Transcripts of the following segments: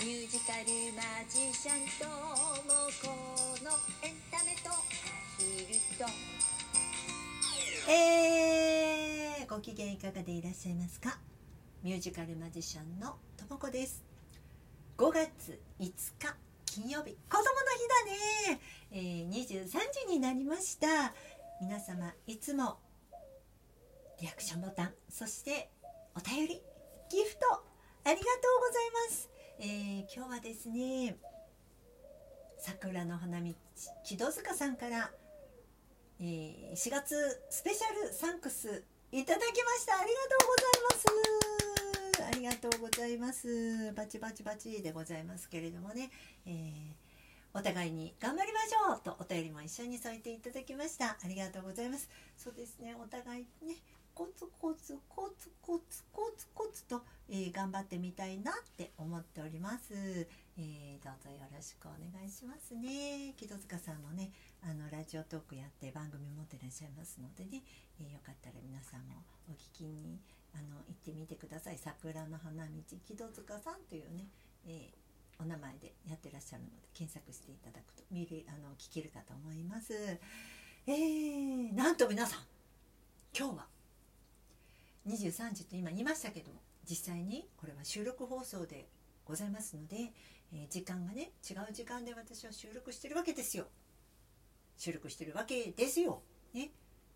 ミュージカルマジシャンともこのエンタメとアヒルとえー、ご機嫌いかがでいらっしゃいますか？ミュージカルマジシャンのともこです。5月5日金曜日。子供の日だね、えー、23時になりました。皆様いつもリアクションボタンそしてお便りギフトありがとうございます、えー今日はですね桜の花道木戸塚さんからえー4月スペシャルサンクスいただきました。ありがとうございます。ありがとうございます。バチバチバチでございますけれどもね、えーお互いに頑張りましょうとお便りも一緒に添えていただきました。ありがとうございます。そうですね。お互いねコツコツコツコツコツコツと、えー頑張ってみたいなって思っております、えーどうぞよろしくお願いしますね。木戸塚さんもねあのラジオトークやって番組持ってらっしゃいますのでね、えーよかったら皆さんもお聞きにあの行ってみてください。桜の花道木戸塚さんというね、えーお名前でやってらっしゃるので検索していただくと見るあの聞けるかと思います。えー、なんと皆さん今日は23時と今言いましたけども実際にこれは収録放送でございますので、えー時間がね違う時間で私は収録してるわけですよ。収録してるわけですよ。ね。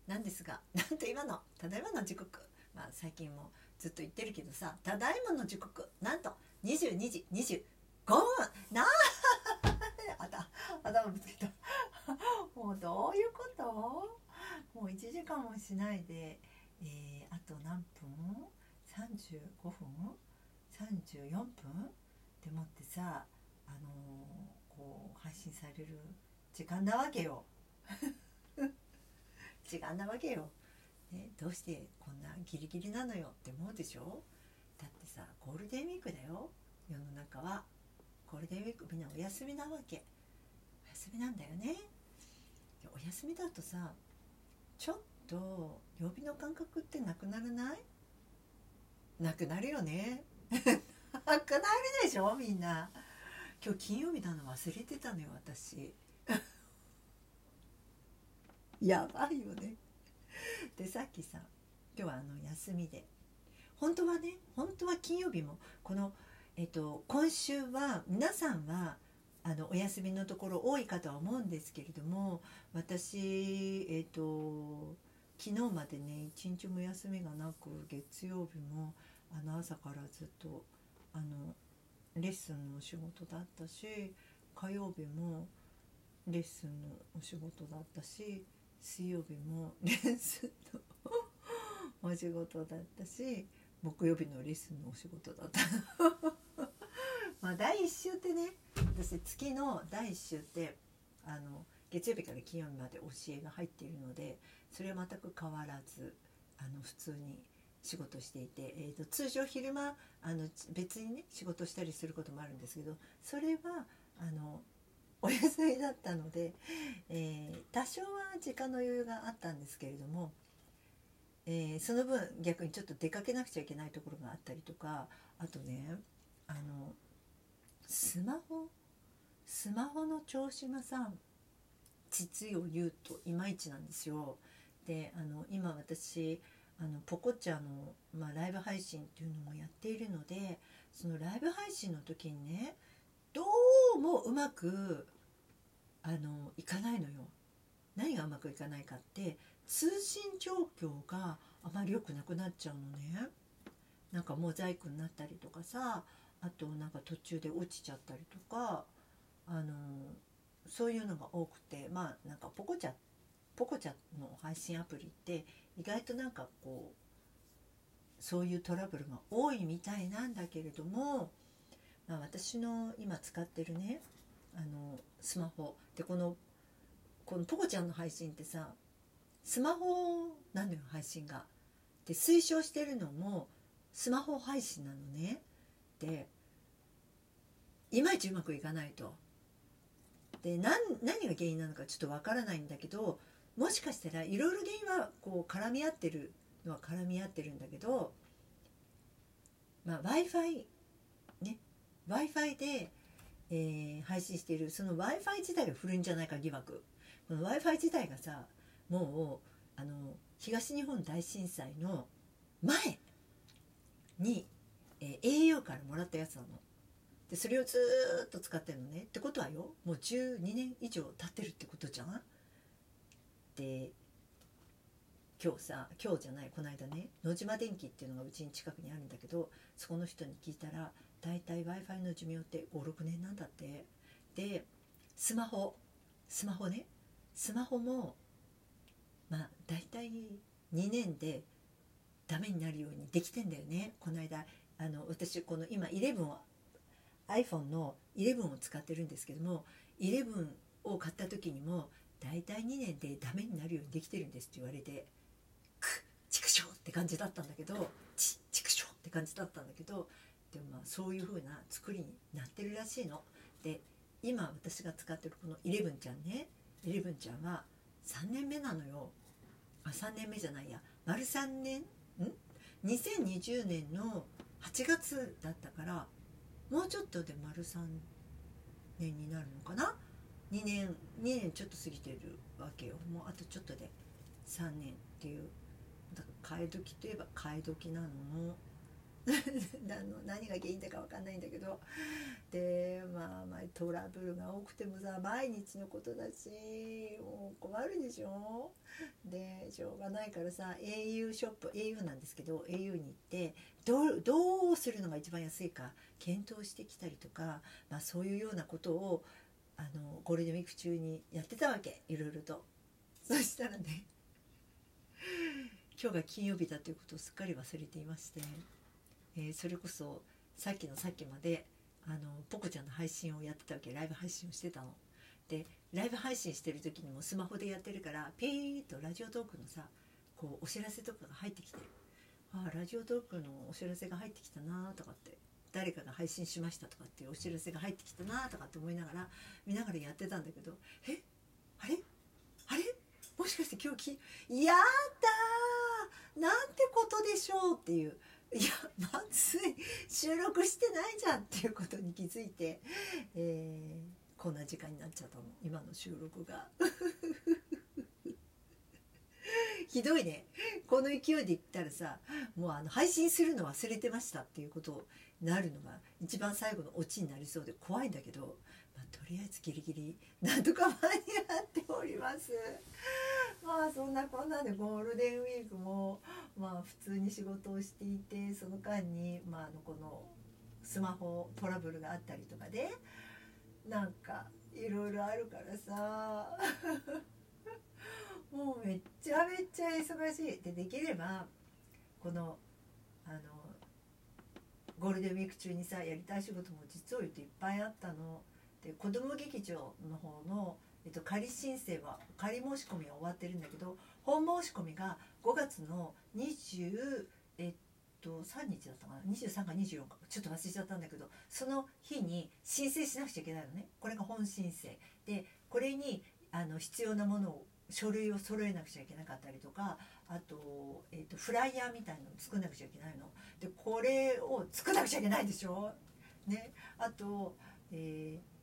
なんですが なんと今のただいまの時刻。まあ最近もずっと言ってるけどさただいまの時刻。なんと22時25分。なあ 頭頭ぶつけた。もうどういうこと？もう1時間もしないで、えーあと何分 ?35 分 ?34 分？でもってさあのーこう配信される時間なわけよ。時間なわけよ、ね、どうしてこんなギリギリなのよ？って思うでしょ？だってさゴールデンウィークだよ。世の中は。ゴールデンウィークみんなお休みなわけ。お休みなんだよね。お休みだとさちょっと曜日の感覚ってなくならない？なくなるよね。なくなるでしょ？みんな。今日金曜日なの忘れてたのよ私。やばいよね。でさっきさ今日はあの休みで。本当はね本当は金曜日もこの、えっと、今週は皆さんはあのお休みのところ多いかとは思うんですけれども私えっと昨日までね一日も休みがなく月曜日もあの朝からずっとあのレッスンのお仕事だったし火曜日もレッスンのお仕事だったし水曜日も レッスンのお仕事だったし木曜日のレッスンのお仕事だった。まあ第1週ってね私月の第1週ってあの月曜日から金曜日まで教えが入っているのでそれは全く変わらずあの普通に仕事していて、えー、と通常昼間あの別にね仕事したりすることもあるんですけどそれはあの お休みだったので、えー多少は時間の余裕があったんですけれども、えーその分逆にちょっと出かけなくちゃいけないところがあったりとかあとねあのスマホスマホの調子がさ実を言うといまいちなんですよ。であの今私あのポコチャの、まあ、ライブ配信っていうのもやっているのでそのライブ配信の時にねどうもうまくあのいかないのよ。何がうまくいかないかって通信状況があまり良くなくなっちゃうのね。なんかモザイクになったりとかさあとなんか途中で落ちちゃったりとかあのそういうのが多くてまあなんかポコチャポコチャの配信アプリって意外となんかこうそういうトラブルが多いみたいなんだけれども、まあ、私の今使ってるねあのスマホでこのこのポコちゃんの配信ってさスマホなのよ配信が。で推奨してるのもスマホ配信なのね。でいまいちうまくいかないと。で何何が原因なのかちょっとわからないんだけどもしかしたらいろいろ原因はこう絡み合ってるのは絡み合ってるんだけど、まあ、w i f i ね w i f i で、えー配信しているその w i f i 自体が古いんじゃないか疑惑この w i f i 自体がさもうあの東日本大震災の前に、えー au からもらったやつなの。でそれをずっと使ってるのね。ってことはよもう12年以上経ってるってことじゃん？で今日さ今日じゃないこの間ね野島電機っていうのがうちに近くにあるんだけどそこの人に聞いたら大体 w i f i の寿命って56年なんだって。でスマホスマホね。スマホもまあ大体2年でダメになるようにできてんだよね。この間あの私この今11を iPhone の11を使ってるんですけども11を買った時にも大体2年でダメになるようにできてるんですって言われてくっ畜生って感じだったんだけどち畜生って感じだったんだけどでもまあそういう風な作りになってるらしいの。で今私が使ってるこの11ちゃんね11ちゃんは3年目なのよ。あ3年目じゃないや。丸3年？ん？2020年の8月だったからもうちょっとで丸3年になるのかな？2年2年ちょっと過ぎてるわけよ。もうあとちょっとで3年っていう。だから替え時といえば替え時なの。何が原因だか分かんないんだけど。でまあまあトラブルが多くてもさ毎日のことだしもう困るでしょ？でしょうがないからさ au ショップ au なんですけど au に行ってどうどうするのが一番安いか検討してきたりとか、まあ、そういうようなことをあのゴールデンウィーク中にやってたわけいろいろと。そしたらね今日が金曜日だということをすっかり忘れていまして、えーそれこそさっきのさっきまであのポコちゃんの配信をやってたわけライブ配信をしてたの。でライブ配信してる時にもスマホでやってるからピーッとラジオトークのさこうお知らせとかが入ってきてああラジオトークのお知らせが入ってきたなとかって誰かが配信しましたとかっていうお知らせが入ってきたなとかって思いながら見ながらやってたんだけどえ？あれ？あれ？もしかして今日きやったー！なんてことでしょうっていう。いやまずい。収録してないじゃんっていうことに気づいて、えーこんな時間になっちゃったの今の収録が。ひどいね。この勢いで言ったらさもうあの配信するの忘れてましたっていうことになるのが一番最後のオチになりそうで怖いんだけど、まあ、とりあえずギリギリなんとか間に合っております。まあなこんなでゴールデンウィークもまあ普通に仕事をしていてその間に、まあ、あのこのスマホトラブルがあったりとかでなんかいろいろあるからさ。もうめっちゃめっちゃ忙しい。でできればこのあのゴールデンウィーク中にさやりたい仕事も実を言うといっぱいあったの。で子ども劇場の方の、えっと、仮申請は仮申し込みは終わってるんだけど本申し込みが5月の20えっと3日だったかな？23か24か。ちょっと忘れちゃったんだけどその日に申請しなくちゃいけないのね。これが本申請。でこれにあの必要なものを書類を揃えなくちゃいけなかったりとかあと,、えー、とフライヤーみたいのを作んなくちゃいけないの。でこれを作んなくちゃいけないでしょ？ね。あと、えー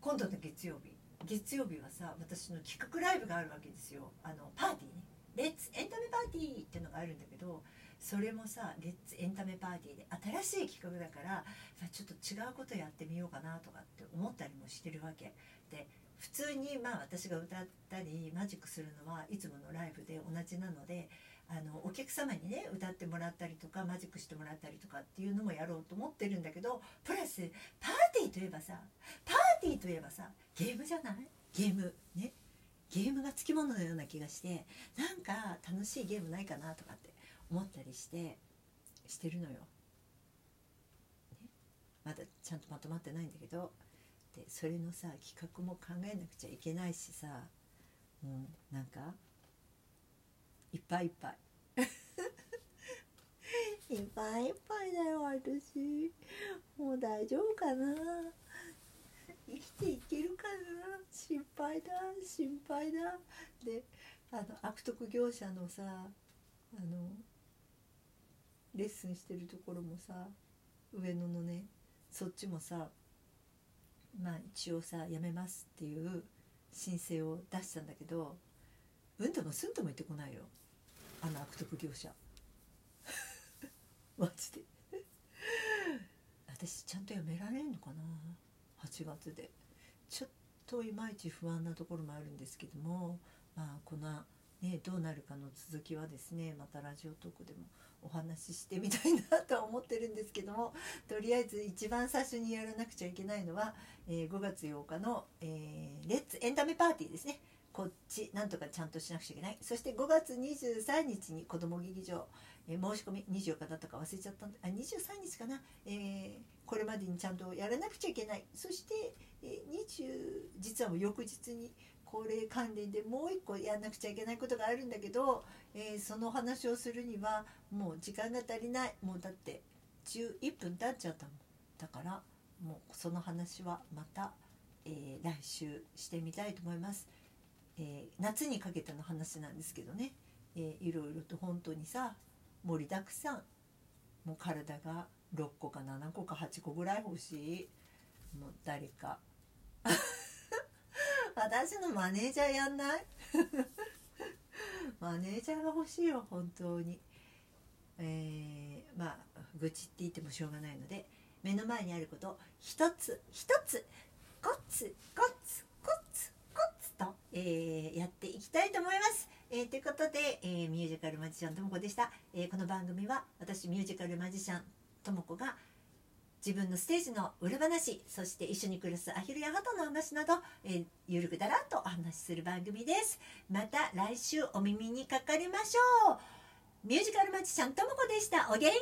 今度の月曜日。月曜日はさ私の企画ライブがあるわけですよ。あのパーティーね。レッツエンタメパーティーっていうのがあるんだけどそれもさレッツエンタメパーティーで新しい企画だからさちょっと違うことやってみようかなとかって思ったりもしてるわけ。で普通にまあ私が歌ったりマジックするのはいつものライブで同じなのであのお客様にね歌ってもらったりとかマジックしてもらったりとかっていうのもやろうと思ってるんだけどプラスパーティーといえばさパーティーといえばさゲームじゃない？ゲーム。ね？ゲームがつきもののような気がしてなんか楽しいゲームないかなとかって思ったりしてしてるのよ。ね、まだちゃんとまとまってないんだけどでそれのさ企画も考えなくちゃいけないしさ、うん、なんかいっぱいいっぱい。いっぱいいっぱいだよ私。もう大丈夫かな。生きていけるかな？心配だ心配だ。であの悪徳業者のさあのレッスンしてるところもさ上野のねそっちもさまあ一応さやめますっていう申請を出したんだけどうんともすんとも言ってこないよ。あの悪徳業者。マジで。私ちゃんとやめられるのかな？8月で。ちょっといまいち不安なところもあるんですけどもまあこのねどうなるかの続きはですねまたラジオトークでもお話ししてみたいなとは思ってるんですけどもとりあえず一番最初にやらなくちゃいけないのは、えー5月8日の、えーレッツエンタメパーティーですね。こっちなんとかちゃんとしなくちゃいけない。そして5月23日に子ども劇場、えー申し込み24日だったか忘れちゃったんであ23日かな、えーこれまでにちゃんとやらなくちゃいけない。そして、えー20実はもう翌日に高齢関連でもう一個やんなくちゃいけないことがあるんだけど、えーその話をするにはもう時間が足りない。もうだって11分経っちゃったもん。だからもうその話はまた、えー来週してみたいと思います、えー夏にかけての話なんですけどね、えーいろいろと本当にさ盛りだくさん。もう体が6個か7個か8個ぐらい欲しい。もう誰か。私のマネージャーやんない？マネージャーが欲しいよ本当に。えーまあ愚痴って言ってもしょうがないので目の前にあることを一つ一つコツコツコツコツと、えーやっていきたいと思います。えーということで、えーミュージカルマジシャンともこでした、えーこの番組は私ミュージカルマジシャンともこが自分のステージの裏話そして一緒に暮らすアヒルやハトの話など、えーゆるくだらっとお話しする番組です。また来週お耳にかかりましょう。ミュージカルマジシャンともこでした。お元気よ